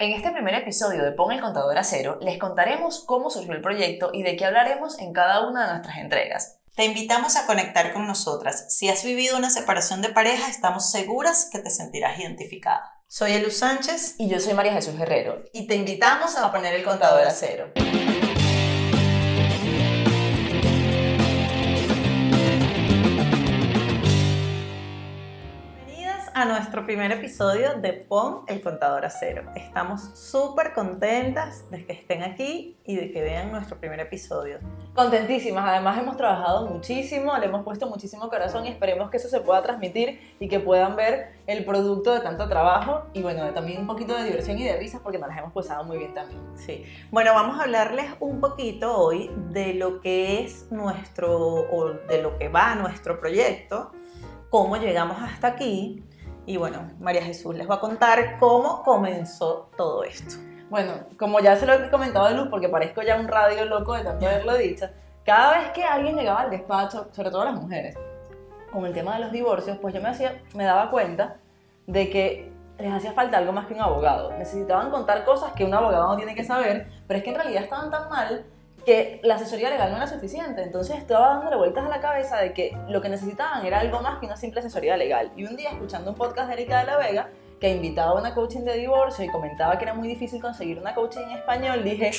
En este primer episodio de Pon el contador a cero, les contaremos cómo surgió el proyecto y de qué hablaremos en cada una de nuestras entregas. Te invitamos a conectar con nosotras. Si has vivido una separación de pareja, estamos seguras que te sentirás identificada. Soy Elu Sánchez Y yo soy María Jesús Guerrero. y te invitamos a poner el contador a cero. A nuestro primer episodio de Pon el contador a cero. Estamos súper contentas de que estén aquí y de que vean nuestro primer episodio. Contentísimas, además hemos trabajado muchísimo, le hemos puesto muchísimo corazón y esperemos que eso se pueda transmitir y que puedan ver el producto de tanto trabajo y bueno, también un poquito de diversión y de risas porque nos las hemos pasado muy bien también. Sí. Bueno, vamos a hablarles un poquito hoy de lo que es nuestro, o de lo que va nuestro proyecto, cómo llegamos hasta aquí. Y bueno, María Jesús les va a contar cómo comenzó todo esto. Bueno, como ya se lo he comentado de Luz, porque parezco ya un radio loco de tanto haberlo dicho, cada vez que alguien llegaba al despacho, sobre todo las mujeres, con el tema de los divorcios, pues yo me, hacía, me daba cuenta de que les hacía falta algo más que un abogado. Necesitaban contar cosas que un abogado no tiene que saber, pero es que en realidad estaban tan mal que la asesoría legal no era suficiente. Entonces estaba dándole vueltas a la cabeza de que lo que necesitaban era algo más que una simple asesoría legal. Y un día, escuchando un podcast de Erika de la Vega, que invitaba a una coaching de divorcio y comentaba que era muy difícil conseguir una coaching en español, dije,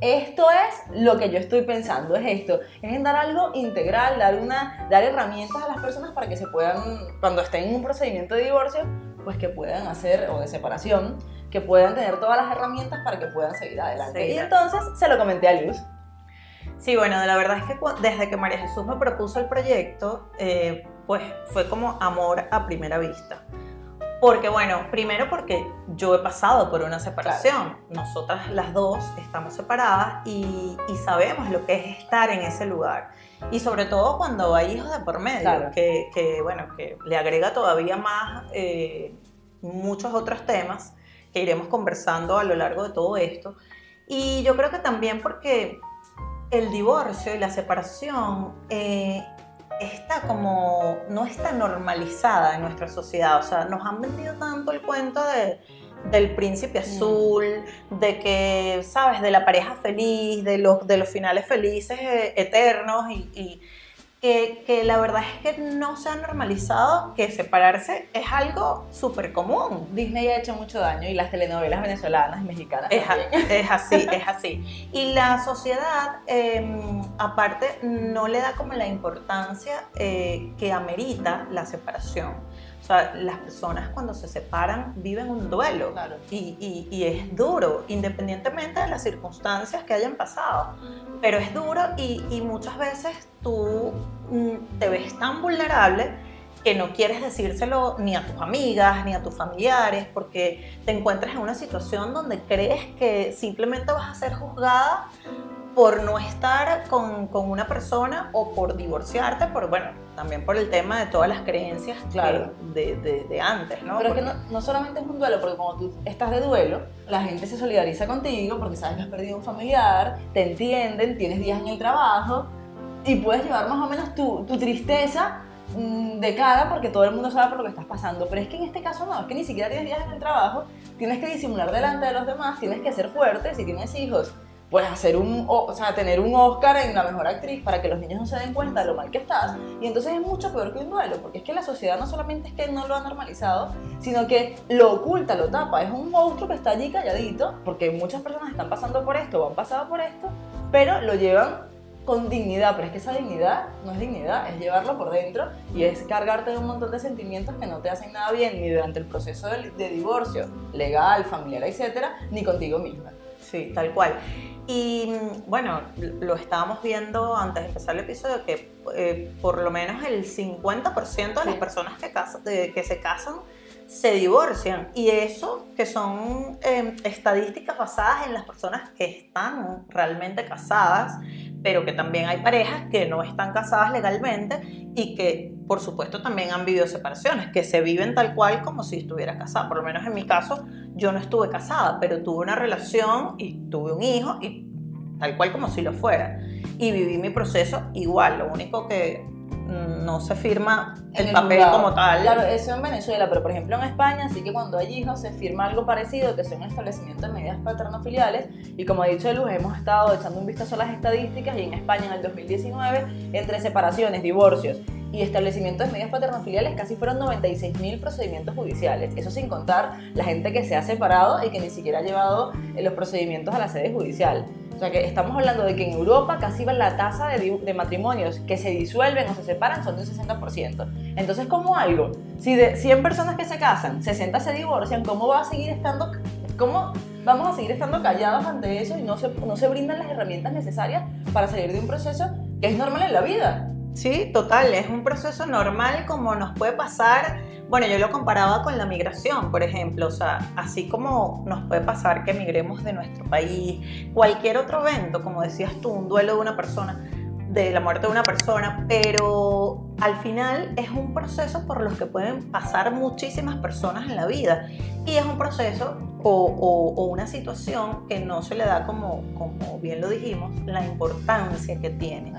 esto es lo que yo estoy pensando, es esto, es en dar algo integral, dar, una, dar herramientas a las personas para que se puedan, cuando estén en un procedimiento de divorcio, pues que puedan hacer, o de separación, que puedan tener todas las herramientas para que puedan seguir adelante. Sí. Y entonces se lo comenté a Luz. Sí, bueno, la verdad es que desde que María Jesús me propuso el proyecto, eh, pues fue como amor a primera vista. Porque bueno, primero porque yo he pasado por una separación. Nosotras las dos estamos separadas y, y sabemos lo que es estar en ese lugar. Y sobre todo cuando hay hijos de por medio, Claro. que, que, bueno, que le agrega todavía más eh, muchos otros temas que iremos conversando a lo largo de todo esto. Y yo creo que también porque el divorcio y la separación eh, está como, no está normalizada en nuestra sociedad. O sea, nos han vendido tanto el cuento de, del príncipe azul, de que, ¿sabes? De la pareja feliz, de los, de los finales felices eh, eternos y... y que, que la verdad es que no se ha normalizado que separarse es algo súper común. Disney ha hecho mucho daño y las telenovelas venezolanas y mexicanas Es, a- también. es así, es así. Y la sociedad, eh, aparte, no le da como la importancia eh, que amerita la separación. Sea, las personas cuando se separan viven un duelo. Claro. Y, y- y es duro, independientemente de las circunstancias que hayan pasado. Pero es duro y, y muchas veces tú mm, te ves tan vulnerable que no quieres decírselo ni a tus amigas ni a tus familiares porque te encuentras en una situación donde crees que simplemente vas a ser juzgada por no estar con, con una persona o por divorciarte, por, bueno, también por el tema de todas las creencias Claro. de, de- de antes, ¿no? Pero es que Porque- no, no solamente es un duelo, porque cuando tú estás de duelo, la gente se solidariza contigo porque sabes que has perdido un familiar, te entienden, tienes días en el trabajo y puedes llevar más o menos tu, tu tristeza mm, de cara porque todo el mundo sabe por lo que estás pasando. Pero es que en este caso no, es que ni siquiera tienes días en el trabajo, tienes que disimular delante de los demás, tienes que ser fuerte, si tienes hijos. Pues hacer un, o sea, tener un Oscar en la mejor actriz para que los niños no se den cuenta de lo mal que estás. Y entonces es mucho peor que un duelo, porque es que la sociedad no solamente es que no lo ha normalizado, sino que lo oculta, lo tapa. Es un monstruo que está allí calladito, porque muchas personas están pasando por esto o han pasado por esto, pero lo llevan con dignidad. Pero es que esa dignidad no es dignidad, es llevarlo por dentro y es cargarte de un montón de sentimientos que no te hacen nada bien ni durante el proceso de, de divorcio legal, familiar, etcétera, ni contigo misma. Sí, tal cual. Y bueno, lo estábamos viendo antes de empezar el episodio, que eh, por lo menos el 50% de las personas que, de- que se casan se divorcian. Y eso que son eh, estadísticas basadas en las personas que están realmente casadas, pero que también hay parejas que no están casadas legalmente y que por supuesto también han vivido separaciones, que se viven tal cual como si estuviera casada. Por lo menos en mi caso, yo no estuve casada, pero tuve una relación y tuve un hijo y tal cual como si lo fuera. Y viví mi proceso igual, lo único que no se firma el papel juzgado. como tal. Claro, eso en Venezuela, pero por ejemplo en España sí que cuando hay hijos se firma algo parecido, que son establecimientos de medidas paternofiliales, y como ha dicho Luz, hemos estado echando un vistazo a las estadísticas, y en España en el 2019, entre separaciones, divorcios y establecimientos de medidas paternofiliales, casi fueron 96.000 procedimientos judiciales. Eso sin contar la gente que se ha separado y que ni siquiera ha llevado eh, los procedimientos a la sede judicial. O sea que estamos hablando de que en Europa casi la tasa de, de matrimonios que se disuelven o se separan son de un 60%. Entonces, ¿cómo algo? Si de 100 personas que se casan, 60 se divorcian, ¿cómo va a seguir estando, cómo vamos a seguir estando callados ante eso y no se, no se brindan las herramientas necesarias para salir de un proceso que es normal en la vida? Sí, total, es un proceso normal como nos puede pasar. Bueno, yo lo comparaba con la migración, por ejemplo, o sea, así como nos puede pasar que emigremos de nuestro país, cualquier otro evento, como decías tú, un duelo de una persona, de la muerte de una persona, pero al final es un proceso por los que pueden pasar muchísimas personas en la vida y es un proceso o, o- o una situación que no se le da como, como bien lo dijimos, la importancia que tiene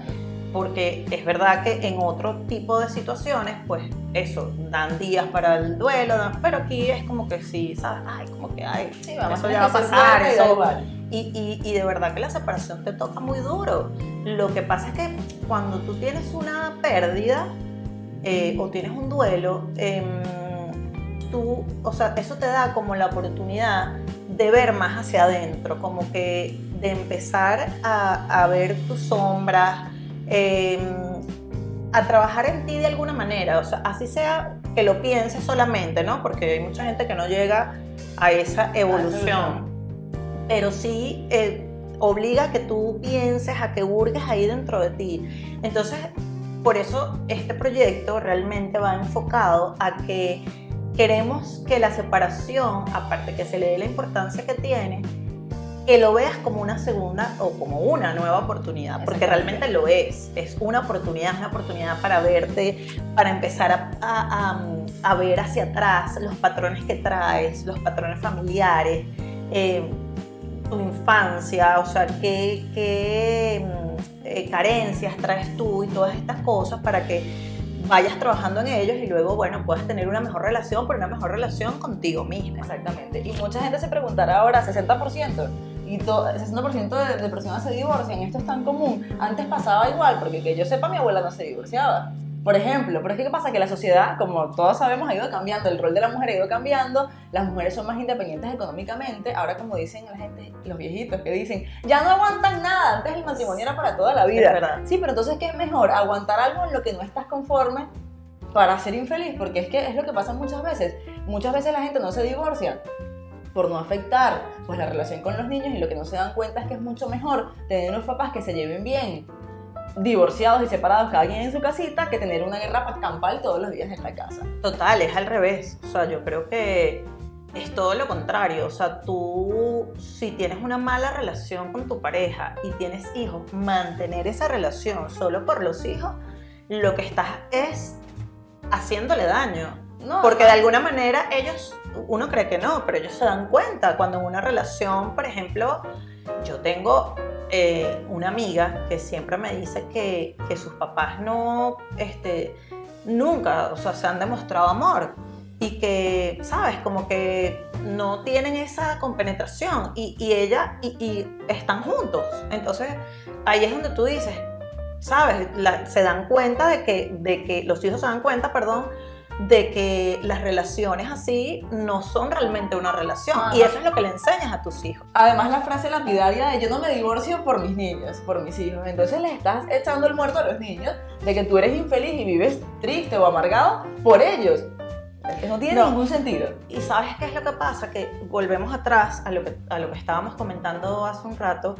porque es verdad que en otro tipo de situaciones, pues eso, dan días para el duelo, dan- pero aquí es como que sí, ¿sabes? Ay, como que, ay, Sí, vamos eso a ya va a pasar, da eso- igual. y, y- y de verdad que la separación te toca muy duro. Lo que pasa es que cuando tú tienes una pérdida eh, o tienes un duelo, em, tú, o sea, eso te da como la oportunidad de ver más hacia adentro, como que de empezar a, a ver tus sombras, em, a trabajar en ti de alguna manera, o sea, así sea que lo pienses solamente, ¿no? Porque hay mucha gente que no llega a esa evolución, pero sí eh, obliga a que tú pienses, a que hurgues ahí dentro de ti. Entonces, por eso este proyecto realmente va enfocado a que queremos que la separación, aparte que se le dé la importancia que tiene, que lo veas como una segunda o como una nueva oportunidad, porque realmente lo es. Es una oportunidad, es una oportunidad para verte, para empezar a, a- a- a ver hacia atrás los patrones que traes, los patrones familiares, eh, tu infancia, o sea, qué, qué, mm, eh, carencias traes tú y todas estas cosas para que vayas trabajando en ellos y luego, bueno, puedas tener una mejor relación, pero una mejor relación contigo misma. Exactamente. Y mucha gente se preguntará ahora, 60%. Y to- 60% de, de personas se divorcian. Esto es tan común. Antes pasaba igual, porque que yo sepa, mi abuela no se divorciaba. Por ejemplo, pero es que ¿qué pasa? Que la sociedad, como todos sabemos, ha ido cambiando. El rol de la mujer ha ido cambiando. Las mujeres son más independientes económicamente. Ahora, como dicen la gente, los viejitos que dicen, ya no aguantan nada. Antes el matrimonio era para toda la vida. Verdad. Sí, pero entonces, ¿qué es mejor? Aguantar algo en lo que no estás conforme para ser infeliz, porque es que es lo que pasa muchas veces. Muchas veces la gente no se divorcia por no afectar pues la relación con los niños y lo que no se dan cuenta es que es mucho mejor tener unos papás que se lleven bien, divorciados y separados cada quien en su casita, que tener una guerra campal todos los días en la casa. Total, es al revés. O sea, yo creo que es todo lo contrario. O sea, tú, si tienes una mala relación con tu pareja y tienes hijos, mantener esa relación solo por los hijos, lo que estás es haciéndole daño. No, Porque no. de alguna manera ellos, uno cree que no, pero ellos se dan cuenta cuando en una relación, por ejemplo, yo tengo eh, una amiga que siempre me dice que, que sus papás no, este, nunca, o sea, se han demostrado amor y que, ¿sabes? Como que no tienen esa compenetración y, y ella y, están juntos. Entonces, ahí es donde tú dices, ¿sabes? Se dan cuenta de que, de que, los hijos se dan cuenta, perdón, de que las relaciones así no son realmente una relación. Ah, y eso es lo que le enseñas a tus hijos. Además la frase lapidaria de yo no me divorcio por mis niños, por mis hijos. Entonces le estás echando el muerto a los niños de que tú eres infeliz y vives triste o amargado por ellos. No tiene No. ningún sentido. Y sabes qué es lo que pasa? Que volvemos atrás a lo que, a lo que estábamos comentando hace un rato,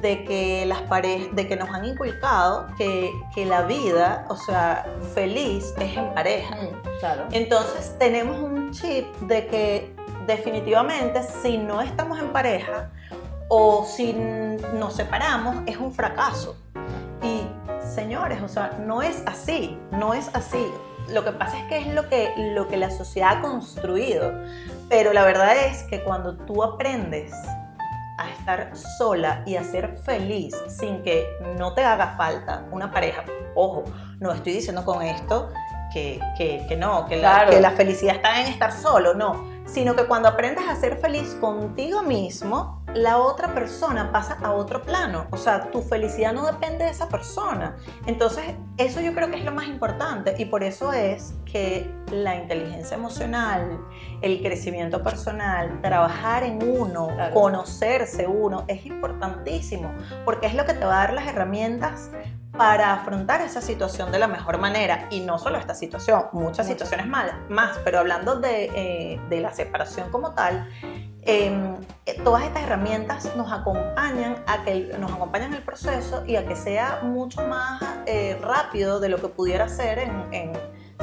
de que las parejas, de que nos han inculcado que, que la vida, o sea, feliz es en pareja. Mm, Claro. Entonces tenemos un chip de que definitivamente si no estamos en pareja o si nos separamos es un fracaso. Y señores, o sea, no es así, no es así. Lo que pasa es que es lo que, lo que la sociedad ha construido. Pero la verdad es que cuando tú aprendes a estar sola y a ser feliz sin que no te haga falta una pareja, ojo, no estoy diciendo con esto que, que, no, que la, que la felicidad está en estar solo, no, sino que cuando aprendes a ser feliz contigo mismo, la otra persona pasa a otro plano. O sea, tu felicidad no depende de esa persona. Entonces, eso yo creo que es lo más importante y por eso es que la inteligencia emocional, el crecimiento personal, trabajar en uno, conocerse uno, es importantísimo porque es lo que te va a dar las herramientas para afrontar esa situación de la mejor manera. Y no solo esta situación, muchas situaciones malas, más, pero hablando de, eh, de la separación como tal, eh, todas estas herramientas nos acompañan a que nos acompañan en el proceso y a que sea mucho más eh, rápido de lo que pudiera ser en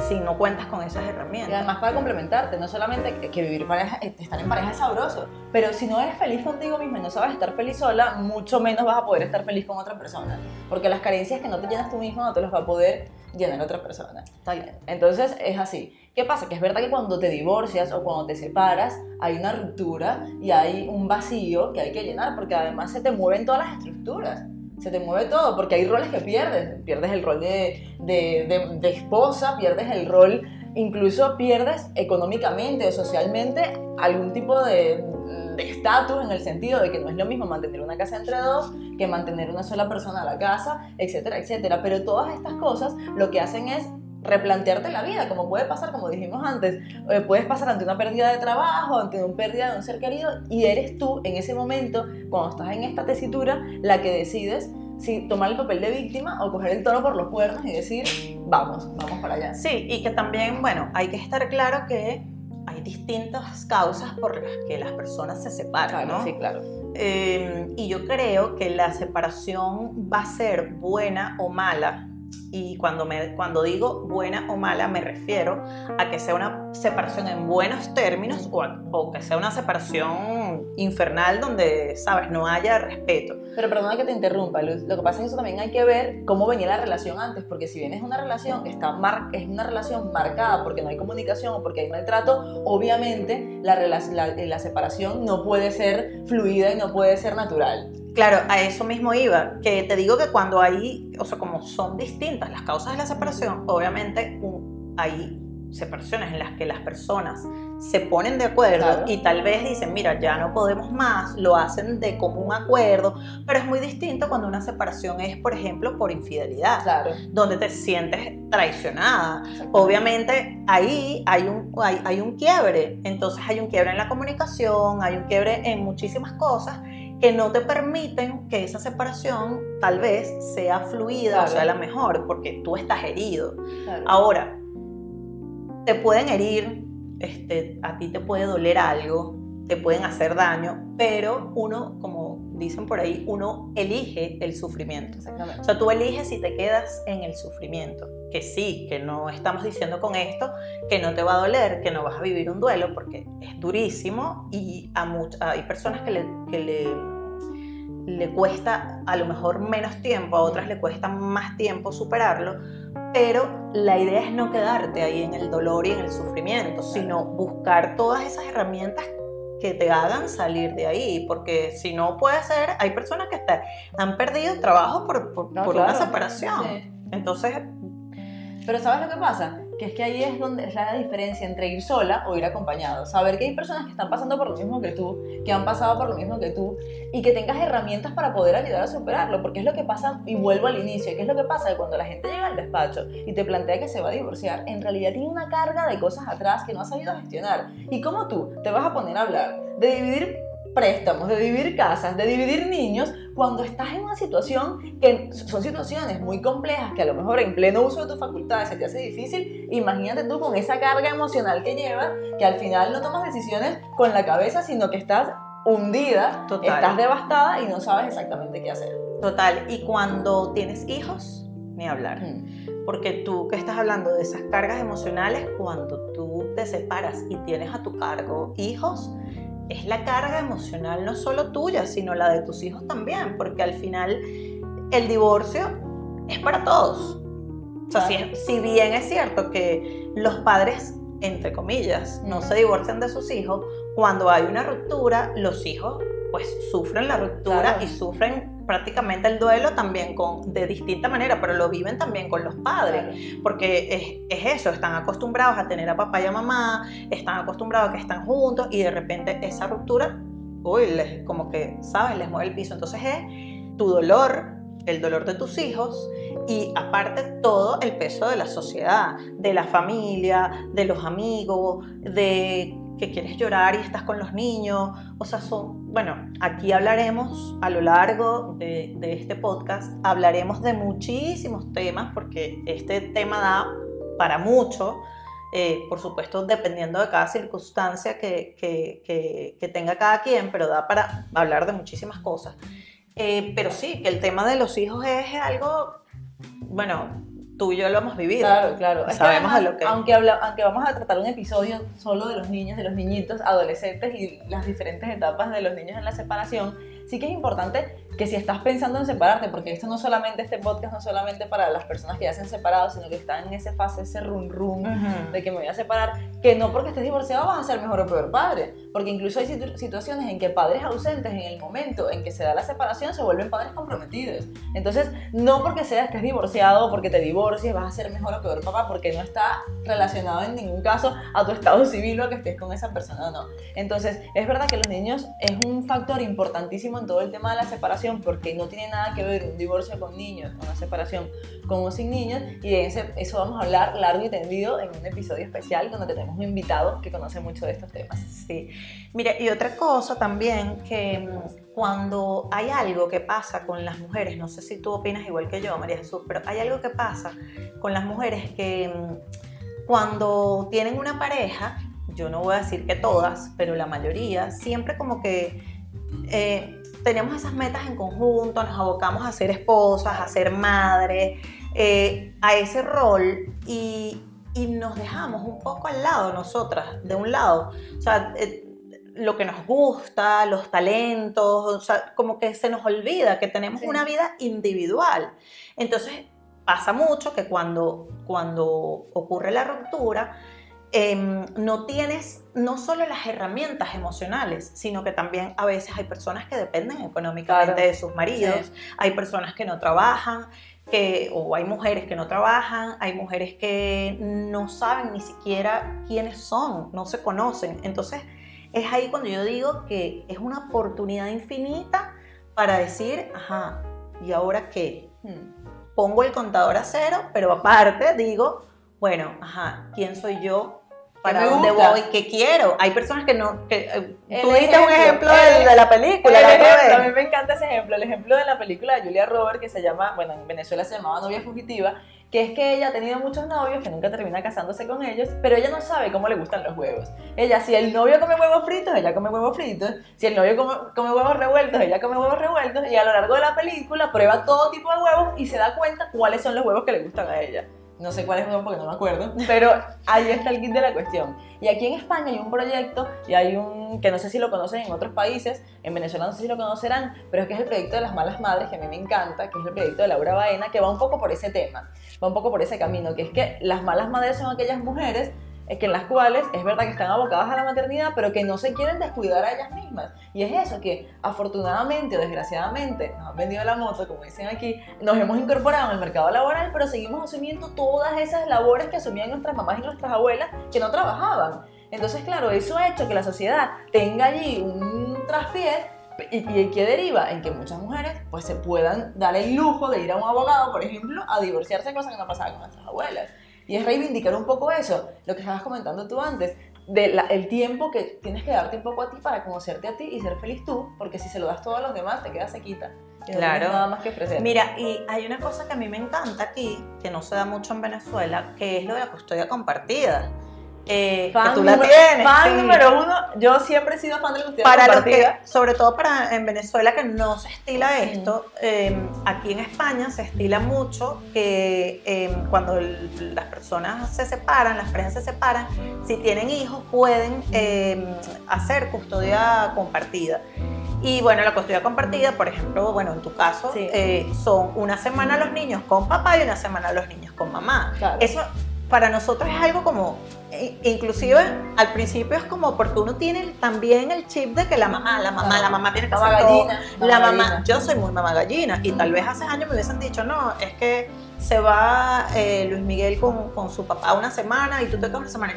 si no cuentas con esas herramientas. Y además para complementarte, no solamente que vivir pareja, eh, estar en pareja es sabroso, pero si no eres feliz contigo misma y no sabes estar feliz sola, mucho menos vas a poder estar feliz con otra persona. Porque las carencias que no te llenas tú mismo no te las va a poder llenar otra persona. Está bien. Entonces es así. ¿Qué pasa? Que es verdad que cuando te divorcias o cuando te separas hay una ruptura y hay un vacío que hay que llenar porque además se te mueven todas las estructuras se te mueve todo, porque hay roles que pierdes. Pierdes el rol de, de, de, esposa, pierdes el rol, incluso pierdes económicamente o socialmente algún tipo de estatus en el sentido de que no es lo mismo mantener una casa entre dos que mantener una sola persona a la casa, etcétera, etcétera. Pero todas estas cosas lo que hacen es replantearte la vida, como puede pasar, como dijimos antes, eh, puedes pasar ante una pérdida de trabajo, ante una pérdida de un ser querido, y eres tú en ese momento, cuando estás en esta tesitura, la que decides si tomar el papel de víctima o coger el toro por los cuernos y decir, vamos, vamos para allá. Sí, y que también, bueno, hay que estar claro que hay distintas causas por las que las personas se separan, ¿no? Sí, claro. Eh, y yo creo que la separación va a ser buena o mala y cuando, me, cuando digo buena o mala me refiero a que sea una separación en buenos términos o, o, que sea una separación infernal donde, sabes, no haya respeto. Pero perdona que te interrumpa, Luz. Lo que pasa es que eso también hay que ver cómo venía la relación antes, porque si bien es una relación está mar es una relación marcada porque no hay comunicación o porque hay maltrato, obviamente la, la, la separación no puede ser fluida y no puede ser natural. Claro, a eso mismo iba, que te digo que cuando hay, o sea, como son distintas las causas de la separación, obviamente hay separaciones en las que las personas se ponen de acuerdo y tal vez dicen, mira, ya no podemos más, lo hacen de común acuerdo, pero es muy distinto cuando una separación es, por ejemplo, por infidelidad, donde te sientes traicionada. Obviamente ahí hay un, hay, hay un quiebre, entonces hay un quiebre en la comunicación, hay un quiebre en muchísimas cosas que no te permiten que esa separación tal vez sea fluida o sea la mejor, porque tú estás herido. Ahora, te pueden herir, este, a ti te puede doler algo, te pueden hacer daño, pero uno, como dicen por ahí, uno elige el sufrimiento. O sea, tú eliges si te quedas en el sufrimiento. Que sí, que no estamos diciendo con esto que no te va a doler, que no vas a vivir un duelo, porque es durísimo y a hay personas que le, que le, le cuesta a lo mejor menos tiempo, a otras le cuesta más tiempo superarlo, pero la idea es no quedarte ahí en el dolor y en el sufrimiento, sino buscar todas esas herramientas que te hagan salir de ahí, porque si no puede ser, hay personas que están, han perdido trabajo por, por, una separación. Entonces... Pero ¿sabes lo que pasa? Que es que ahí es donde es la diferencia entre ir sola o ir acompañado. Saber que hay personas que están pasando por lo mismo que tú, que han pasado por lo mismo que tú, y que tengas herramientas para poder ayudar a superarlo, porque es lo que pasa, y vuelvo al inicio, que es lo que pasa cuando la gente llega al despacho y te plantea que se va a divorciar, en realidad tiene una carga de cosas atrás que no ha sabido gestionar. ¿Y cómo tú te vas a poner a hablar de dividir préstamos, de dividir casas, de dividir niños, cuando estás en una situación que son situaciones muy complejas, que a lo mejor en pleno uso de tus facultades se te hace difícil, imagínate tú con esa carga emocional que llevas, que al final no tomas decisiones con la cabeza, sino que estás hundida, estás devastada y no sabes exactamente qué hacer. Total, y cuando tienes hijos, ni hablar. Mm. Porque tú que estás hablando de esas cargas emocionales, cuando tú te separas y tienes a tu cargo hijos, es la carga emocional no solo tuya, sino la de tus hijos también, porque al final el divorcio es para todos. O sea, si, bien es cierto que los padres, entre comillas, no se divorcian de sus hijos, cuando hay una ruptura, los hijos pues sufren la ruptura Claro. y sufren prácticamente el duelo también con, de distinta manera, pero lo viven también con los padres, porque es, es eso, están acostumbrados a tener a papá y a mamá, están acostumbrados a que están juntos y de repente esa ruptura, uy, les, como que, ¿sabes? Les mueve el piso. Entonces es tu dolor, el dolor de tus hijos y aparte todo el peso de la sociedad, de la familia, de los amigos, de que quieres llorar y estás con los niños. O sea, son, bueno, aquí hablaremos a lo largo de, este podcast, hablaremos de muchísimos temas porque este tema da para mucho. eh, por supuesto, dependiendo de cada circunstancia que, que- que- que tenga cada quien, pero da para hablar de muchísimas cosas. Eh, pero sí, que el tema de los hijos es algo, bueno, tú y yo lo hemos vivido. Claro, claro. Sabemos de además, lo que- Aunque, habla- aunque vamos a tratar un episodio solo de los niños, de los niñitos, adolescentes y las diferentes etapas de los niños en la separación, sí que es importante que si estás pensando en separarte, porque esto no solamente, este podcast no solamente para las personas que ya se han separado, sino que están en esa fase, ese run run Ujú. de que me voy a separar, que no porque estés divorciado vas a ser mejor o peor padre, porque incluso hay situ- situaciones en que padres ausentes en el momento en que se da la separación se vuelven padres comprometidos. Entonces, no porque seas estés divorciado porque te divorcies vas a ser mejor o peor papá, porque no está relacionado en ningún caso a tu estado civil o a que estés con esa persona o no. Entonces, es verdad que los niños es un factor importantísimo en todo el tema de la separación porque no tiene nada que ver un divorcio con niños, una separación con o sin niños y de ese- eso vamos a hablar largo y tendido en un episodio especial donde tenemos un invitado que conoce mucho de estos temas. Sí. Mira, y otra cosa también, que mm, cuando hay algo que pasa con las mujeres, no sé si tú opinas igual que yo, María Jesús, pero hay algo que pasa con las mujeres que mm, cuando tienen una pareja, yo no voy a decir que todas, pero la mayoría, siempre como que eh, tenemos esas metas en conjunto, nos abocamos a ser esposas, a ser madres, eh, a ese rol y, y nos dejamos un poco al lado nosotras, de un lado. O sea, eh, lo que nos gusta, los talentos, o sea, como que se nos olvida que tenemos Sí. una vida individual. Entonces, pasa mucho que cuando, cuando ocurre la ruptura, em, no tienes no solo las herramientas emocionales, sino que también a veces hay personas que dependen económicamente Claro. de sus maridos, hay personas que no trabajan, que, o hay mujeres que no trabajan, hay mujeres que no saben ni siquiera quiénes son, no se conocen. Entonces, es ahí cuando yo digo que es una oportunidad infinita para decir, ajá, ¿y ahora qué? Hmm. Pongo el contador a cero, pero aparte digo, bueno, ajá, ¿quién soy yo? ¿Para me dónde gusta? voy? ¿Qué quiero? Hay personas que no... Que, eh, tú diste un ejemplo, el- de la película, El la ejemplo, a mí me encanta ese ejemplo, el ejemplo de la película de Julia Roberts que se llama, bueno, en Venezuela se llamaba Novia Fugitiva, que es que ella ha tenido muchos novios que nunca termina casándose con ellos, pero ella no sabe cómo le gustan los huevos. Ella, si el novio come huevos fritos, ella come huevos fritos, si el novio come, come huevos revueltos, ella come huevos revueltos, y a lo largo de la película prueba todo tipo de huevos y se da cuenta cuáles son los huevos que le gustan a ella. No sé cuáles son porque no me acuerdo, pero ahí está el kit de la cuestión. Y aquí en España hay un proyecto y hay un que no sé si lo conocen en otros países, en Venezuela no sé si lo conocerán, pero es que es el proyecto de las malas madres que a mí me encanta, que es el proyecto de Laura Baena, que va un poco por ese tema, va un poco por ese camino, que es que las malas madres son aquellas mujeres que en las cuales es verdad que están abocadas a la maternidad, pero que no se quieren descuidar a ellas mismas. Y es eso, que afortunadamente o desgraciadamente nos han vendido la moto, como dicen aquí, nos hemos incorporado en el mercado laboral, pero seguimos asumiendo todas esas labores que asumían nuestras mamás y nuestras abuelas que no trabajaban. Entonces, claro, eso ha hecho que la sociedad tenga allí un traspié y, y que deriva en que muchas mujeres pues se puedan dar el lujo de ir a un abogado, por ejemplo, a divorciarse, cosa que no pasaba con nuestras abuelas. Y es reivindicar un poco eso, lo que estabas comentando tú antes, del tiempo que tienes que darte un poco a ti para conocerte a ti y ser feliz tú, porque si se lo das todo a los demás te quedas sequita. Y no Claro. nada más que ofrecer. Mira, y hay una cosa que a mí me encanta aquí, que no se da mucho en Venezuela, que es lo de la custodia compartida. Eh, que fan tú la número, tienes. fan sí. número uno, yo siempre he sido fan de la custodia para los que, sobre todo para en Venezuela que no se estila esto, eh, aquí en España se estila mucho que eh, cuando el- las personas se separan, las parejas se separan, si tienen hijos pueden eh, hacer custodia compartida. Y bueno, la custodia compartida, por ejemplo, bueno, en tu caso, Sí. eh, son una semana los niños con papá y una semana los niños con mamá. Claro. Eso para nosotros es algo como, i- inclusive al principio es como porque uno tiene también el chip de que la mamá, la mamá, la mamá tiene que Mamá hacer todo. La mamá gallina. yo soy muy mamá gallina y tal vez hace años me hubiesen dicho, no, es que se va eh, Luis Miguel con, con su papá una semana y tú te quedas una semana.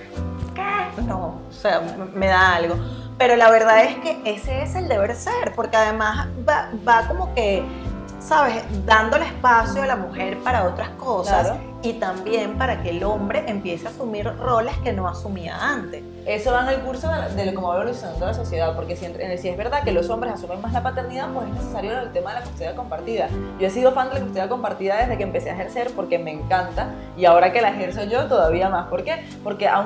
¿Qué? No, o sea, me da algo. Pero la verdad es que ese es el deber ser, porque además va, va como que, ¿sabes? Dándole espacio a la mujer para otras cosas Claro. y también para que el hombre empiece a asumir roles que no asumía antes. Eso va en el curso de, de cómo va evolucionando la sociedad, porque si, en- si es verdad que los hombres asumen más la paternidad, pues es necesario el tema de la custodia compartida. Yo he sido fan de la custodia compartida desde que empecé a ejercer porque me encanta y ahora que la ejerzo yo todavía más. ¿Por qué? Porque aun,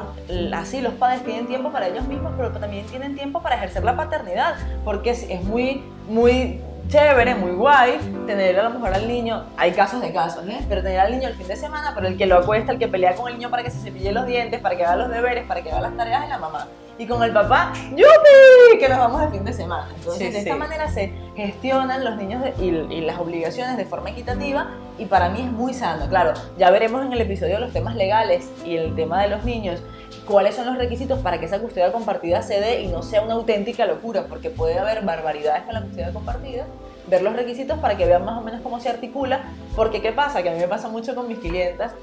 así los padres tienen tiempo para ellos mismos, pero también tienen tiempo para ejercer la paternidad, porque es, es muy, muy chévere, muy guay tener a la mujer al niño, hay casos de casos, ¿eh? pero tener al niño el fin de semana, pero el que lo acuesta, el que pelea con el niño para que se cepille los dientes, para que haga los deberes, para que haga las tareas es la mamá. Y con el papá, ¡yupi! Que nos vamos de fin de semana. Entonces, Sí, de sí. esta manera se gestionan los niños de- y, y las obligaciones de forma equitativa y para mí es muy sano. Claro, ya veremos en el episodio de los temas legales y el tema de los niños cuáles son los requisitos para que esa custodia compartida se dé y no sea una auténtica locura, porque puede haber barbaridades con la custodia compartida, ver los requisitos para que vean más o menos cómo se articula, porque ¿qué pasa? Que a mí me pasa mucho con mis clientas,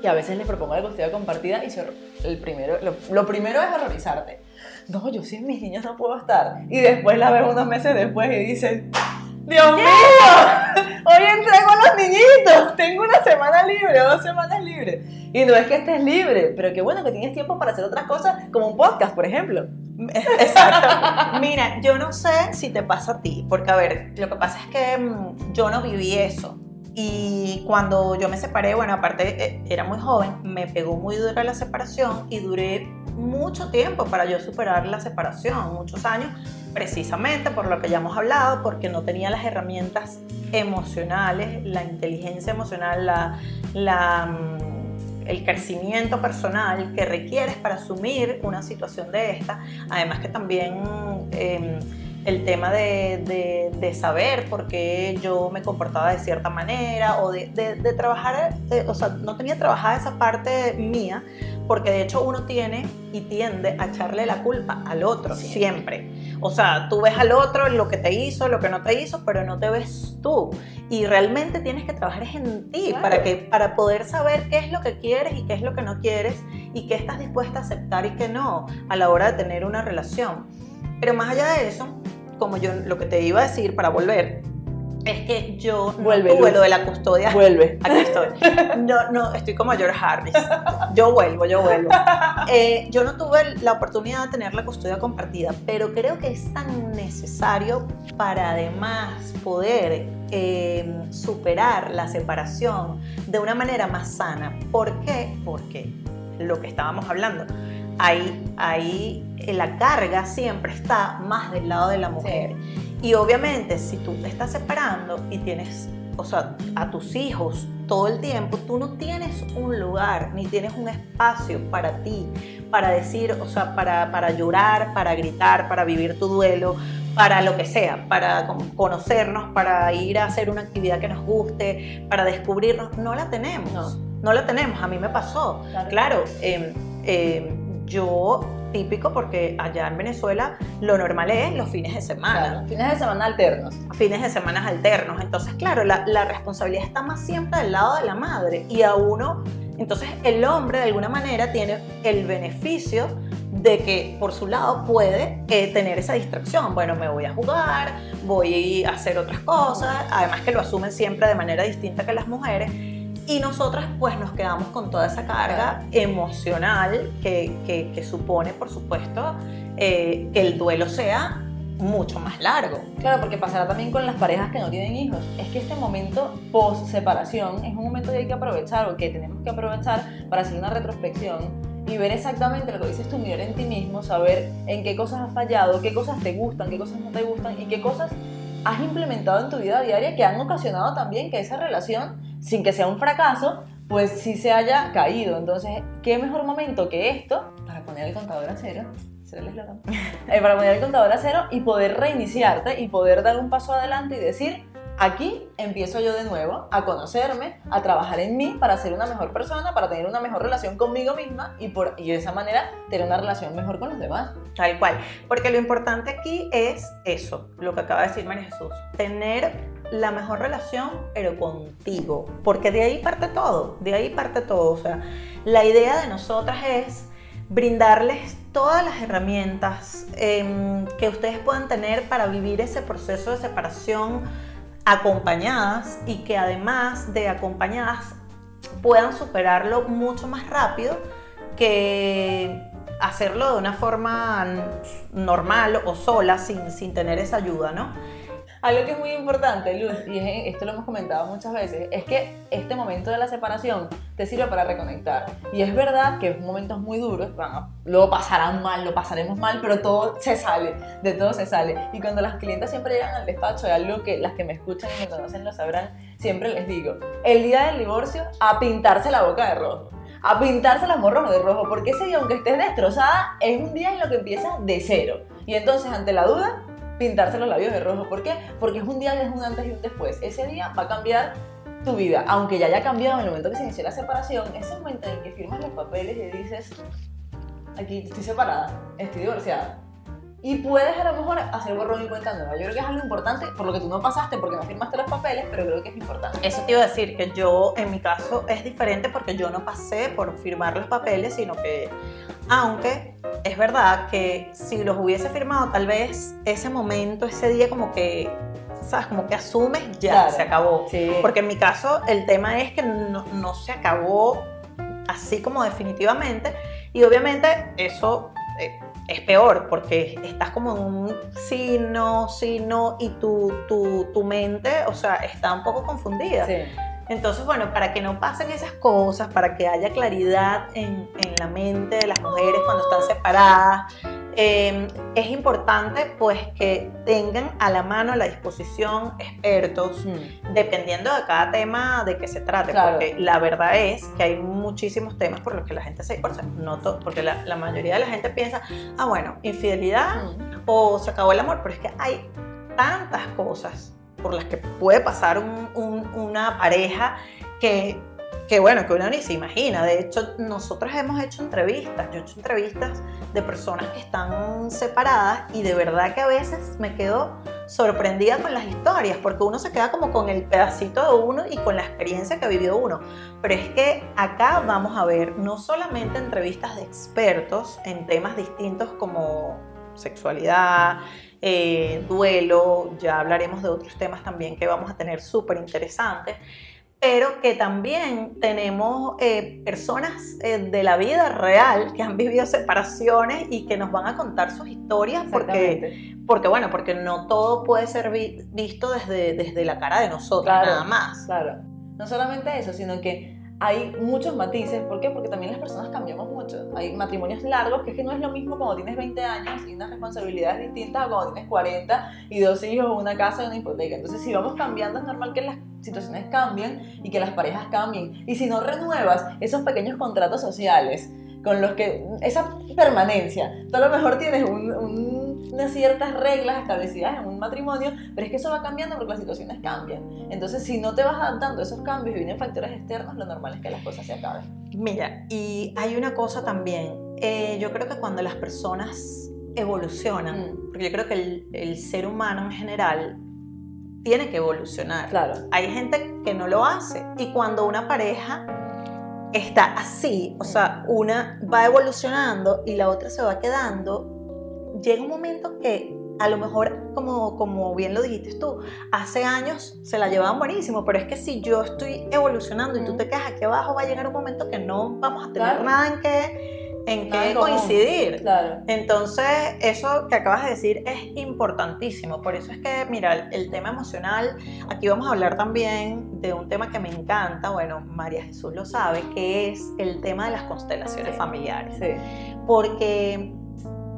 que a veces les propongo la custodia compartida y se el primero, lo, primero es horrorizarte. No, yo sin mis niños no puedo estar. Y después la ves unos meses después y dices, Dios mío, hoy entrego a los niñitos, tengo una semana libre, dos semanas libres. Y no es que estés libre, pero qué bueno que tienes tiempo para hacer otras cosas, como un podcast, por ejemplo. Exacto. Mira, yo no sé si te pasa a ti, porque a ver, lo que pasa es que mm, yo no viví eso. Y cuando yo me separé, bueno, aparte eh, era muy joven, me pegó muy dura la separación y duré mucho tiempo para yo superar la separación, muchos años, precisamente por lo que ya hemos hablado, porque no tenía las herramientas emocionales, la inteligencia emocional, la, mm, el crecimiento personal que requieres para asumir una situación de esta. Además que también eh, el tema de, de- de saber por qué yo me comportaba de cierta manera o de, trabajar, eh, o sea, no tenía trabajada esa parte mía, porque de hecho uno tiene y tiende a echarle la culpa al otro siempre. O sea, tú ves al otro lo que te hizo, lo que no te hizo, pero no te ves tú. Y realmente tienes que trabajar en ti Claro. para, que, para poder saber qué es lo que quieres y qué es lo que no quieres y qué estás dispuesta a aceptar y qué no a la hora de tener una relación. Pero más allá de eso, como yo lo que te iba a decir para volver, es que yo no Vuelve, tuve Luz. lo de la custodia. Vuelve. Aquí estoy. No, no, estoy como George Harris. Yo vuelvo, yo vuelvo. Eh, yo no tuve la oportunidad de tener la custodia compartida, pero creo que es tan necesario para además poder eh, superar la separación de una manera más sana. ¿Por qué? Porque lo que estábamos hablando, ahí, ahí eh, la carga siempre está más del lado de la mujer. Y obviamente si tú te estás separando y tienes, o sea, a tus hijos todo el tiempo, tú no tienes un lugar ni tienes un espacio para ti, para decir, o sea, para, para llorar, para gritar, para vivir tu duelo, para lo que sea, para con- conocernos, para ir a hacer una actividad que nos guste, para descubrirnos, no la tenemos. No. No la tenemos, a mí me pasó. Claro. Claro, eh, eh, yo típico porque allá en Venezuela lo normal es los fines de semana, Claro, fines de semana alternos. fines de semana alternos. Entonces, claro, la, la responsabilidad está más siempre del lado de la madre y a uno, entonces el hombre de alguna manera tiene el beneficio de que por su lado puede eh, tener esa distracción. Bueno, me voy a jugar, voy a hacer otras cosas, además que lo asumen siempre de manera distinta que las mujeres. Y nosotras pues nos quedamos con toda esa carga emocional que, que- que supone, por supuesto, eh, que el duelo sea mucho más largo. Claro, porque pasará también con las parejas que no tienen hijos. Es que este momento post separación es un momento que hay que aprovechar o que tenemos que aprovechar para hacer una retrospección y ver exactamente lo que dices tú, mirar en ti mismo, saber en qué cosas has fallado, qué cosas te gustan, qué cosas no te gustan y qué cosas has implementado en tu vida diaria que han ocasionado también que esa relación, sin que sea un fracaso, pues sí se haya caído. Entonces, ¿qué mejor momento que esto para poner el contador a cero? Eh, para poner el contador a cero y poder reiniciarte y poder dar un paso adelante y decir, aquí empiezo yo de nuevo a conocerme, a trabajar en mí para ser una mejor persona, para tener una mejor relación conmigo misma y, por, y de esa manera tener una relación mejor con los demás. Tal cual. Porque lo importante aquí es eso, lo que acaba de decir María Jesús. Tener la mejor relación, pero contigo. Porque de ahí parte todo, de ahí parte todo. O sea, la idea de nosotras es brindarles todas las herramientas em, que ustedes puedan tener para vivir ese proceso de separación acompañadas y que además de acompañadas puedan superarlo mucho más rápido que hacerlo de una forma normal o sola sin, sin tener esa ayuda, ¿no? Algo que es muy importante, Luz, y esto lo hemos comentado muchas veces, es que este momento de la separación te sirve para reconectar. Y es verdad que es momentos muy duros, luego pasarán mal, lo pasaremos mal, pero todo se sale, de todo se sale. Y cuando las clientes siempre llegan al despacho, es algo que las que me escuchan y me conocen lo sabrán, siempre les digo, el día del divorcio, a pintarse la boca de rojo a pintarse las morros de rojo, porque ese día, aunque estés destrozada, es un día en lo que empieza de cero. Y entonces, ante la duda, pintarse los labios de rojo. ¿Por qué? Porque es un día que es un antes y un después. Ese día va a cambiar tu vida, aunque ya haya cambiado en el momento que se inició la separación, ese momento en que firmas los papeles y dices, aquí estoy separada, estoy divorciada. Y puedes a lo mejor hacer borrón y cuenta nueva. Yo creo que es algo importante, por lo que tú no pasaste, porque no firmaste los papeles, pero creo que es importante. Eso te iba a decir, que yo, en mi caso, es diferente porque yo no pasé por firmar los papeles, sino que, aunque es verdad que si los hubiese firmado, tal vez ese momento, ese día, como que, ¿sabes? Como que asumes, ya, se acabó. Porque en mi caso, el tema es que no, no se acabó así como definitivamente. Y obviamente eso eh, es peor porque estás como en un sí, no, sí, no, y tu, tu, tu mente, o sea, está un poco confundida. Sí. Entonces, bueno, para que no pasen esas cosas, para que haya claridad en, en la mente de las mujeres cuando están separadas, em, es importante pues que tengan a la mano, a la disposición expertos, dependiendo de cada tema de que se trate, porque la verdad es que hay muchísimos temas por los que la gente se divorcia, no porque la, la, mayoría de la gente piensa, ah bueno, infidelidad o se acabó el amor, pero es que hay tantas cosas por las que puede pasar una pareja que, que, bueno, que uno ni se imagina. De hecho, nosotros hemos hecho entrevistas, yo he hecho entrevistas de personas que están separadas y de verdad que a veces me quedo sorprendida con las historias, porque uno se queda como con el pedacito de uno y con la experiencia que vivió uno. Pero es que acá vamos a ver no solamente entrevistas de expertos en temas distintos como sexualidad, eh, duelo, ya hablaremos de otros temas también que vamos a tener súper interesantes, pero que también tenemos eh, personas eh, de la vida real que han vivido separaciones y que nos van a contar sus historias porque, porque bueno, porque no todo puede ser visto desde, desde la cara de nosotros, nada más. Claro, no solamente eso, sino que hay muchos matices. ¿Por qué? Porque también las personas cambiamos mucho. Hay matrimonios largos, que es que no es lo mismo cuando tienes 20 años y unas responsabilidades distintas a cuando tienes 40 y dos hijos, una casa y una hipoteca. Entonces, si vamos cambiando, es normal que las situaciones cambien y que las parejas cambien. Y si no renuevas esos pequeños contratos sociales con los que esa permanencia, tú a lo mejor tienes unas ciertas reglas establecidas en un matrimonio, pero es que eso va cambiando porque las situaciones cambian. Entonces, si no te vas adaptando a esos cambios y vienen factores externos, lo normal es que las cosas se acaben. Mira, y hay una cosa también, eh, yo creo que cuando las personas evolucionan, mm. porque yo creo que el, el ser humano en general tiene que evolucionar. Claro. Hay gente que no lo hace y cuando una pareja está así, o sea, una va evolucionando y la otra se va quedando, llega un momento que a lo mejor, como, como bien lo dijiste tú, hace años se la llevaban buenísimo, pero es que si yo estoy evolucionando y tú te quedas aquí abajo, va a llegar un momento que no vamos a tener nada en que en qué coincidir. Claro. Entonces, eso que acabas de decir es importantísimo. Por eso es que, mira, el, tema emocional, aquí vamos a hablar también de un tema que me encanta, bueno, María Jesús lo sabe, que es el tema de las constelaciones familiares. Sí. Porque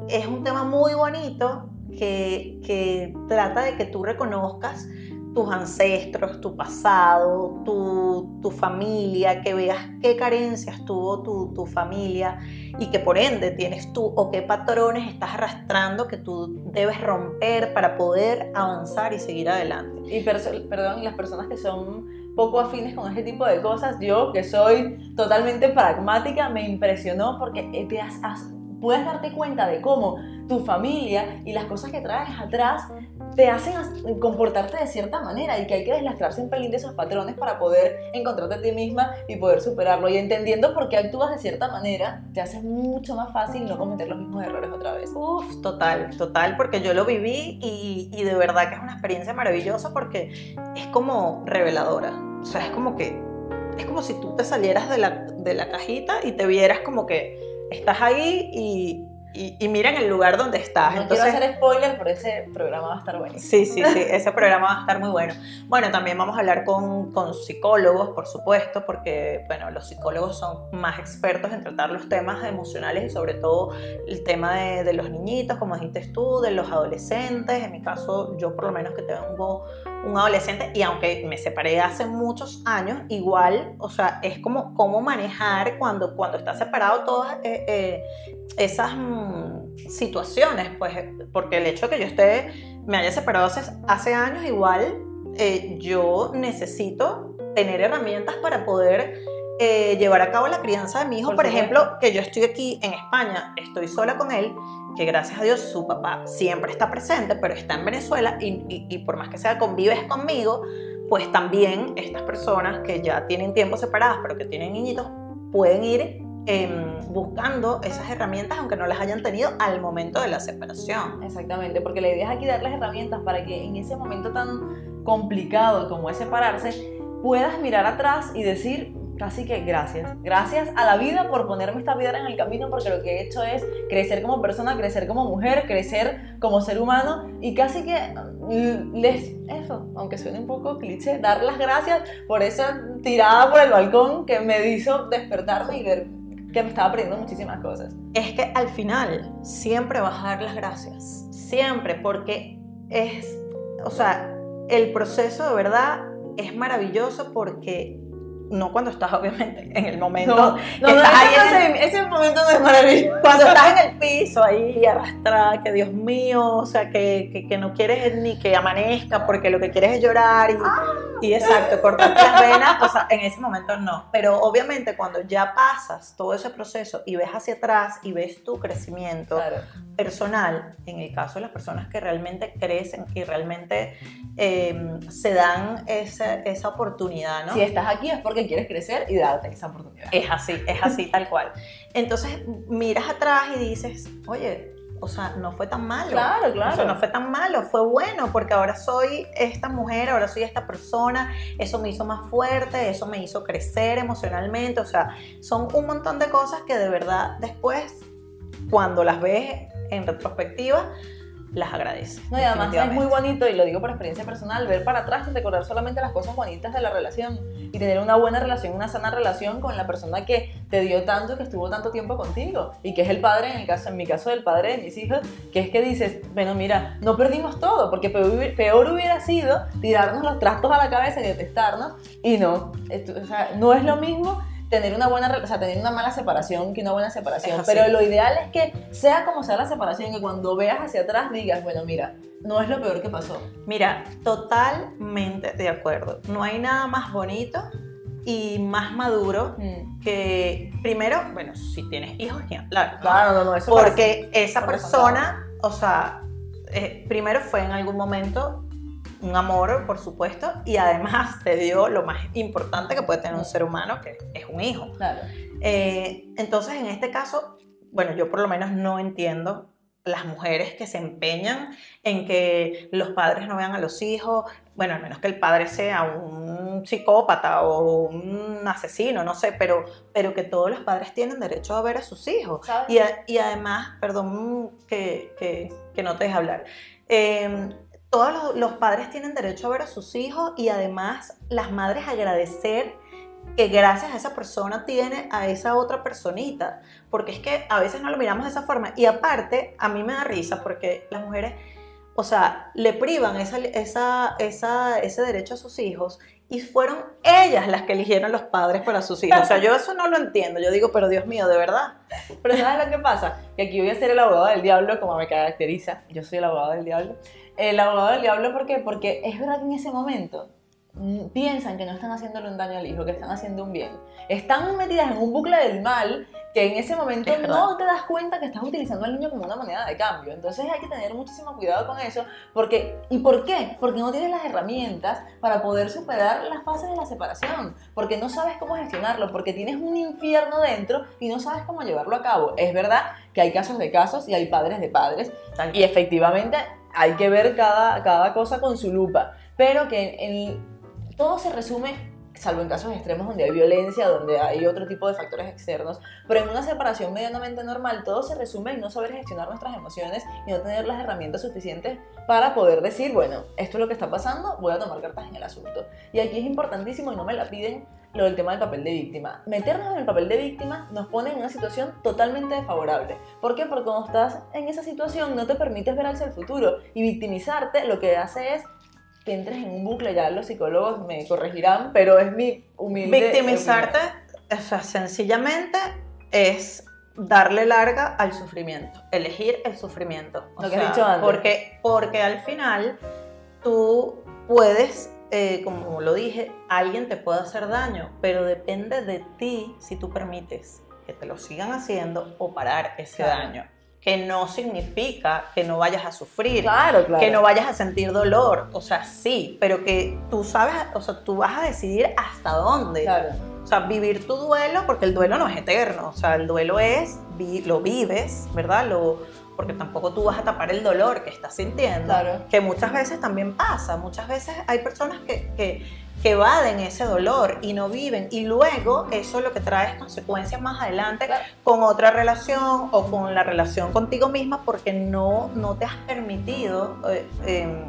es un tema muy bonito que, que trata de que tú reconozcas tus ancestros, tu pasado, tu, tu, familia, que veas qué carencias tuvo tu, tu, familia y que por ende tienes tú o qué patrones estás arrastrando que tú debes romper para poder avanzar y seguir adelante. Y perdón, las personas que son poco afines con ese tipo de cosas, yo que soy totalmente pragmática, me impresionó porque te has puedes darte cuenta de cómo tu familia y las cosas que traes atrás te hacen comportarte de cierta manera y que hay que deslastrarse un pelín de esos patrones para poder encontrarte a ti misma y poder superarlo. Y entendiendo por qué actúas de cierta manera, te hace mucho más fácil no cometer los mismos errores otra vez. Uf, total, total, porque yo lo viví y, y de verdad que es una experiencia maravillosa porque es como reveladora. O sea, es como que, es como si tú te salieras de la, de la cajita y te vieras como que estás ahí y, y, miren el lugar donde estás. No Entonces, quiero hacer spoiler, pero ese programa va a estar bueno. Sí, sí, sí, ese programa va a estar muy bueno. Bueno, también vamos a hablar con, con, psicólogos, por supuesto, porque, bueno, los psicólogos son más expertos en tratar los temas emocionales y sobre todo el tema de, de los niñitos, como dijiste tú, de los adolescentes. En mi caso, yo por lo menos que tengo un adolescente y aunque me separé hace muchos años, igual, o sea, es como cómo manejar cuando, cuando estás separado todas eh, eh, esas mm, situaciones, pues, porque el hecho de que yo esté, me haya separado hace, hace años, igual eh, yo necesito tener herramientas para poder llevar a cabo la crianza de mi hijo. Por, ejemplo, que yo estoy aquí en España, estoy sola con él que gracias a Dios su papá siempre está presente, pero está en Venezuela y, por más que sea convives conmigo, pues también estas personas que ya tienen tiempo separadas, pero que tienen niñitos, pueden ir em, buscando esas herramientas aunque no las hayan tenido al momento de la separación. Exactamente, porque la idea es aquí darles herramientas para que en ese momento tan complicado como es separarse, puedas mirar atrás y decir, Así que gracias. Gracias a la vida por ponerme esta piedra en el camino porque lo que he hecho es crecer como persona, crecer como mujer, crecer como ser humano y casi que mm, les, eso, aunque suene un poco cliché, dar las gracias por esa tirada por el balcón que me hizo despertarme y ver que me estaba aprendiendo muchísimas cosas. Es que al final siempre vas a dar las gracias, siempre, porque es, o sea, el proceso de verdad es maravilloso porque no cuando estás obviamente en el momento. No, no, ese, momento no es maravilloso. Cuando estás en el piso ahí arrastrada, que Dios mío, o sea, que, que, no quieres ni que amanezca porque lo que quieres es llorar y, ah. y exacto, cortarte las venas, o sea, en ese momento no. Pero obviamente cuando ya pasas todo ese proceso y ves hacia atrás y ves tu crecimiento personal, en el caso de las personas que realmente crecen y realmente em, se dan esa, esa oportunidad, ¿no? Si estás aquí es porque quieres crecer y darte esa oportunidad. Es así, es así tal cual. Entonces miras atrás y dices, oye, o sea, no fue tan malo. Claro, claro. O sea, no fue tan malo, fue bueno, porque ahora soy esta mujer, ahora soy esta persona, eso me hizo más fuerte, eso me hizo crecer emocionalmente, o sea, son un montón de cosas que de verdad después, cuando las ves en retrospectiva, las agradece. No, y además es muy bonito, y lo digo por experiencia personal, ver para atrás y recordar solamente las cosas bonitas de la relación y tener una buena relación, una sana relación con la persona que te dio tanto, que estuvo tanto tiempo contigo y que es el padre, en, el caso, en mi caso, el padre de mis hijos, que es que dices, bueno, mira, no perdimos todo, porque peor, hubiera sido tirarnos los trastos a la cabeza y detestarnos, y no, o sea, no es lo mismo tener una buena, o sea, tener una mala separación que una buena separación. Pero lo ideal es que sea como sea la separación, que cuando veas hacia atrás digas, bueno, mira, no es lo peor que pasó. Mira, totalmente de acuerdo. No hay nada más bonito y más maduro mm. que, primero, bueno, si tienes hijos, claro. Claro, no, no, eso Porque esa persona, o sea, eh, primero fue en algún momento un amor, por supuesto, y además te dio lo más importante que puede tener un ser humano, que es un hijo. Claro. Eh, entonces, en este caso, bueno, yo por lo menos no entiendo las mujeres que se empeñan en que los padres no vean a los hijos, bueno, al menos que el padre sea un psicópata o un asesino, no sé, pero, pero que todos los padres tienen derecho a ver a sus hijos. Y, y, además, perdón que, que, que, no te deje hablar, eh, todos los, padres tienen derecho a ver a sus hijos y además las madres agradecer que gracias a esa persona tiene a esa otra personita, porque es que a veces no lo miramos de esa forma. Y aparte, a mí me da risa porque las mujeres, o sea, le privan esa, esa, esa, ese derecho a sus hijos y fueron ellas las que eligieron los padres para sus hijos. O sea, yo eso no lo entiendo. Yo digo, pero Dios mío, de verdad. Pero ¿sabes lo que pasa? Que aquí voy a ser el abogado del diablo, como me caracteriza. Yo soy el abogado del diablo. El abogado del diablo, ¿por qué? Porque es verdad que en ese momento mm, piensan que no están haciéndole un daño al hijo, que están haciendo un bien. Están metidas en un bucle del mal que en ese momento Es no te das cuenta que estás utilizando al niño como una moneda de cambio. Entonces hay que tener muchísimo cuidado con eso. Porque, ¿Y por qué? Porque no tienes las herramientas para poder superar las fases de la separación. Porque no sabes cómo gestionarlo. Porque tienes un infierno dentro y no sabes cómo llevarlo a cabo. Es verdad que hay casos de casos y hay padres de padres. Tal Y efectivamente hay que ver cada, cada cosa con su lupa. Pero que en- todo se resume, salvo en casos extremos donde hay violencia, donde hay otro tipo de factores externos, pero en una separación medianamente normal todo se resume en no saber gestionar nuestras emociones y no tener las herramientas suficientes para poder decir, bueno, esto es lo que está pasando, voy a tomar cartas en el asunto. Y aquí es importantísimo y no me la piden lo del tema del papel de víctima. Meternos en el papel de víctima nos pone en una situación totalmente desfavorable. ¿Por qué? Porque cuando estás en esa situación no te permites ver hacia el futuro y victimizarte lo que hace es que entres en un bucle, ya los psicólogos me corregirán, pero es mi humilde... Victimizarte, o sea, sencillamente es darle larga al sufrimiento, elegir el sufrimiento. O Lo que has sea, dicho antes. Porque, porque al final tú puedes, eh, como lo dije, alguien te puede hacer daño, pero depende de ti si tú permites que te lo sigan haciendo o parar ese Claro. daño. Que no significa que no vayas a sufrir, Claro, claro. que no vayas a sentir dolor, o sea, sí, pero que tú sabes, o sea, tú vas a decidir hasta dónde. Claro. O sea, vivir tu duelo, porque el duelo no es eterno, o sea, el duelo es, vi- lo vives, ¿verdad? Lo, porque tampoco tú vas a tapar el dolor que estás sintiendo, Claro. que muchas veces también pasa, muchas veces hay personas que, que, que evaden ese dolor y no viven, y luego eso lo que trae es consecuencias más adelante Claro. con otra relación o con la relación contigo misma porque no, no te has permitido eh, em,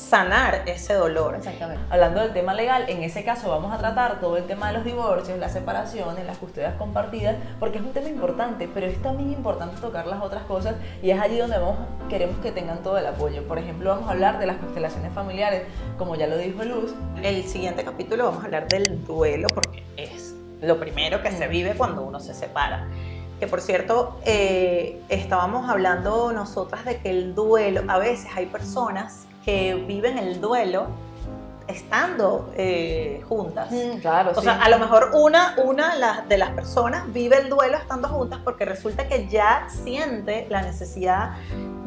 sanar ese dolor. Exactamente. Hablando del tema legal, en ese caso vamos a tratar todo el tema de los divorcios, las separaciones, las custodias compartidas, porque es un tema importante, pero es también importante tocar las otras cosas y es allí donde vamos, queremos que tengan todo el apoyo. Por ejemplo, vamos a hablar de las constelaciones familiares, como ya lo dijo Luz. El siguiente capítulo vamos a hablar del duelo porque es lo primero que se vive cuando uno se separa. Que por cierto, eh, estábamos hablando nosotras de que el duelo, a veces hay personas que viven el duelo estando eh, juntas. Claro, O sea, a lo mejor una, una la- de las personas vive el duelo estando juntas porque resulta que ya siente la necesidad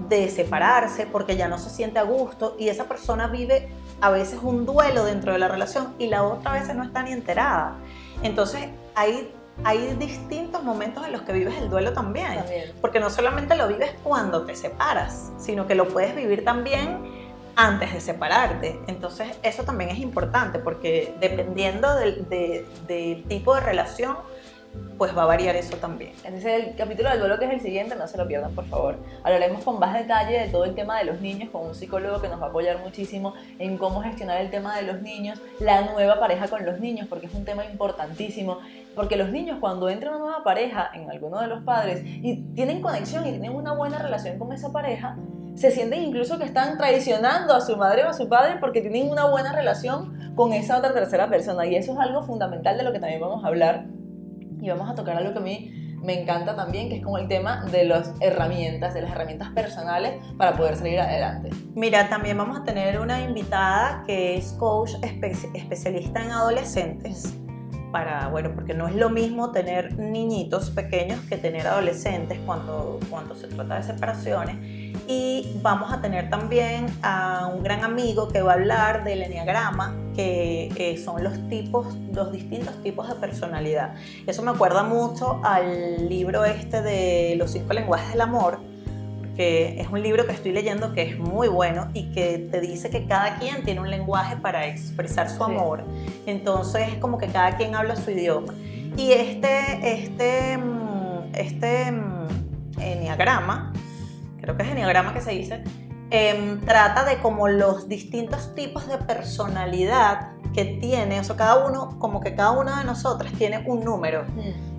de separarse porque ya no se siente a gusto y esa persona vive a veces un duelo dentro de la relación y la otra a veces no está ni enterada. Entonces hay, hay distintos momentos en los que vives el duelo también. también. Porque no solamente lo vives cuando te separas, sino que lo puedes vivir también antes de separarte. Entonces eso también es importante porque dependiendo del, de- del tipo de relación, pues va a variar eso también. Ese es el capítulo del duelo que es el siguiente, no se lo pierdan por favor. Hablaremos con más detalle de todo el tema de los niños, con un psicólogo que nos va a apoyar muchísimo en cómo gestionar el tema de los niños, la nueva pareja con los niños, porque es un tema importantísimo. Porque los niños cuando entra una nueva pareja en alguno de los padres y tienen conexión y tienen una buena relación con esa pareja, se sienten incluso que están traicionando a su madre o a su padre porque tienen una buena relación con esa otra tercera persona. Y eso es algo fundamental de lo que también vamos a hablar y vamos a tocar algo que a mí me encanta también, que es como el tema de las herramientas, de las herramientas personales para poder salir adelante. Mira, también vamos a tener una invitada que es coach espe- especialista en adolescentes. Para, bueno, porque no es lo mismo tener niñitos pequeños que tener adolescentes cuando, cuando se trata de separaciones. Y vamos a tener también a un gran amigo que va a hablar del enneagrama, que eh, son los tipos, los distintos tipos de personalidad. Eso me acuerda mucho al libro este de los cinco lenguajes del amor, que es un libro que estoy leyendo que es muy bueno y que te dice que cada quien tiene un lenguaje para expresar su amor. Entonces es como que cada quien habla su idioma. Y este, este, mm, este mm, enneagrama, creo que es enneagrama que se dice, em, trata de como los distintos tipos de personalidad que tiene, o sea, cada uno, como que cada una de nosotras tiene un número.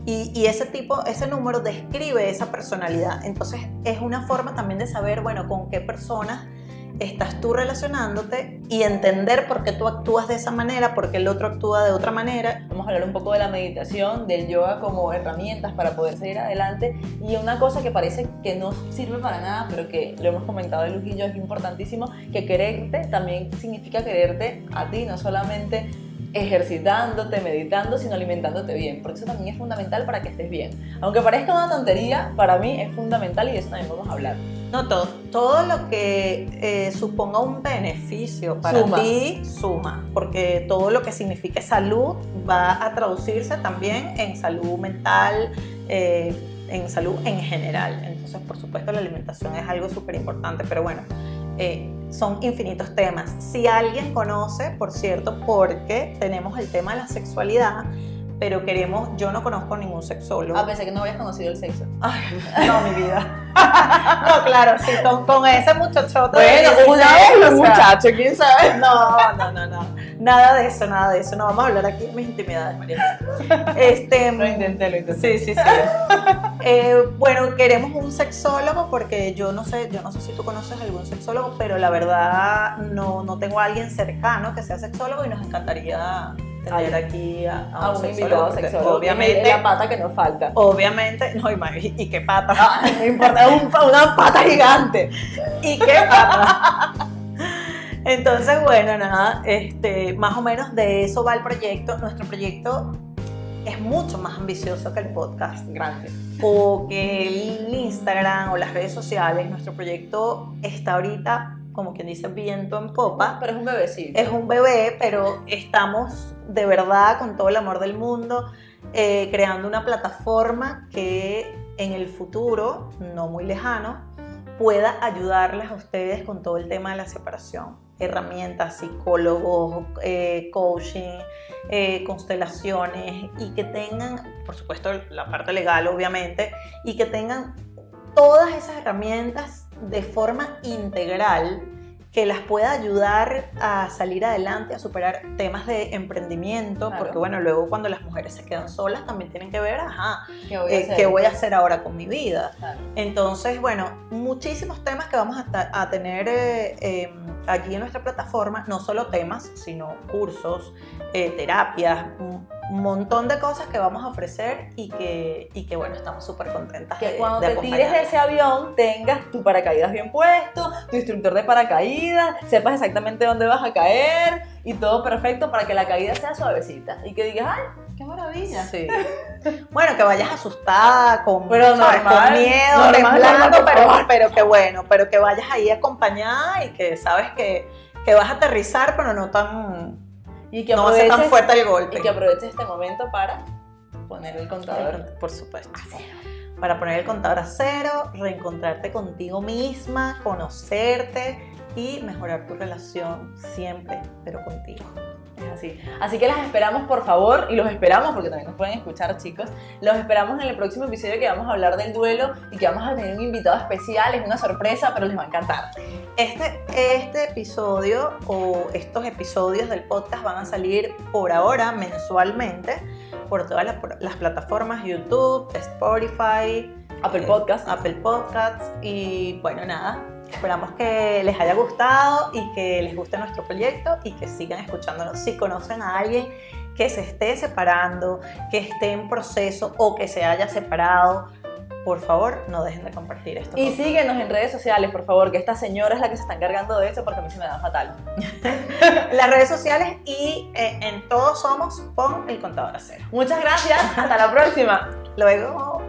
Y, y ese tipo, ese número describe esa personalidad. Entonces es una forma también de saber, bueno, con qué personas estás tú relacionándote y entender por qué tú actúas de esa manera, por qué el otro actúa de otra manera. Vamos a hablar un poco de la meditación, del yoga como herramientas para poder seguir adelante y una cosa que parece que no sirve para nada, pero que lo hemos comentado Luz y yo, es importantísimo, que quererte también significa quererte a ti, no solamente ejercitándote, meditando, sino alimentándote bien, porque eso también es fundamental para que estés bien. Aunque parezca una tontería, para mí es fundamental y de eso también vamos a hablar. No, todo, todo lo que eh, suponga un beneficio para ti suma, porque todo lo que signifique salud va a traducirse también en salud mental, eh, en salud en general. Entonces, por supuesto, la alimentación es algo súper importante, pero bueno, eh, son infinitos temas. Si alguien conoce, por cierto, porque tenemos el tema de la sexualidad, pero queremos, yo no conozco ningún sexólogo. Ah, pensé que no habías conocido el sexo. no, mi vida. no, claro, sí, con, ese muchachote. Bueno, una vez, muchacho, quién sabe. No, no, no, no. Nada de eso, nada de eso. No vamos a hablar aquí de mis intimidades, María. Este, lo intenté, lo intenté. Sí, sí, sí. Eh, bueno, queremos un sexólogo porque yo no sé, yo no sé si tú conoces algún sexólogo, pero la verdad no, no tengo a alguien cercano que sea sexólogo y nos encantaría tener aquí a, un, invitado sexólogo. Obviamente. La pata que nos falta. Obviamente. No, y, y qué pata. Ah, no importa, una pata gigante. ¿Y qué pata? Entonces, bueno, nada, este, más o menos de eso va el proyecto. Nuestro proyecto es mucho más ambicioso que el podcast. Grande. O que el Instagram o las redes sociales. Nuestro proyecto está ahorita como quien dice, viento en popa. Pero es un bebecito. Es un bebé, pero estamos de verdad con todo el amor del mundo eh, creando una plataforma que en el futuro, no muy lejano, pueda ayudarles a ustedes con todo el tema de la separación. Herramientas, psicólogos, eh, coaching, eh, constelaciones y que tengan, por supuesto, la parte legal obviamente, y que tengan todas esas herramientas de forma integral que las pueda ayudar a salir adelante, a superar temas de emprendimiento, porque bueno, luego cuando las mujeres se quedan solas también tienen que ver, ajá, ¿qué voy a, eh, hacer? ahora con mi vida? Entonces, bueno, muchísimos temas que vamos a, tener eh, em, aquí en nuestra plataforma, no solo temas, sino cursos, eh, terapias, montón de cosas que vamos a ofrecer y que, y que bueno, estamos súper contentas. Que cuando te tires de ese avión tengas tu paracaídas bien puesto, tu instructor de paracaídas, sepas exactamente dónde vas a caer y todo perfecto para que la caída sea suavecita y que digas, ¡ay, qué maravilla! Sí. bueno, que vayas asustada, con, pero con miedo, temblando, pero, pero que bueno, pero que vayas ahí acompañada y que sabes que, que vas a aterrizar, pero no tan y que no va a ser tan fuerte el golpe. Y que aproveches este momento para poner el contador, por supuesto, a cero. Para poner el contador a cero, reencontrarte contigo misma, conocerte y mejorar tu relación siempre, pero contigo. Es así. Así que las esperamos, por favor, y los esperamos porque también nos pueden escuchar, chicos. Los esperamos en el próximo episodio que vamos a hablar del duelo y que vamos a tener un invitado especial. Es una sorpresa, pero les va a encantar. Este, este episodio o estos episodios del podcast van a salir por ahora mensualmente por todas las, las plataformas YouTube, Spotify, Apple Podcasts. Apple Podcasts y bueno, nada, Esperamos que les haya gustado y que les guste nuestro proyecto y que sigan escuchándonos. Si conocen a alguien que se esté separando, que esté en proceso o que se haya separado, por favor, no dejen de compartir esto. Y síguenos en redes sociales, por favor, que esta señora es la que se está encargando de eso porque a mí se me da fatal. Las redes sociales y eh, en todos somos Pon el contador a cero. Muchas gracias, hasta la próxima. Luego.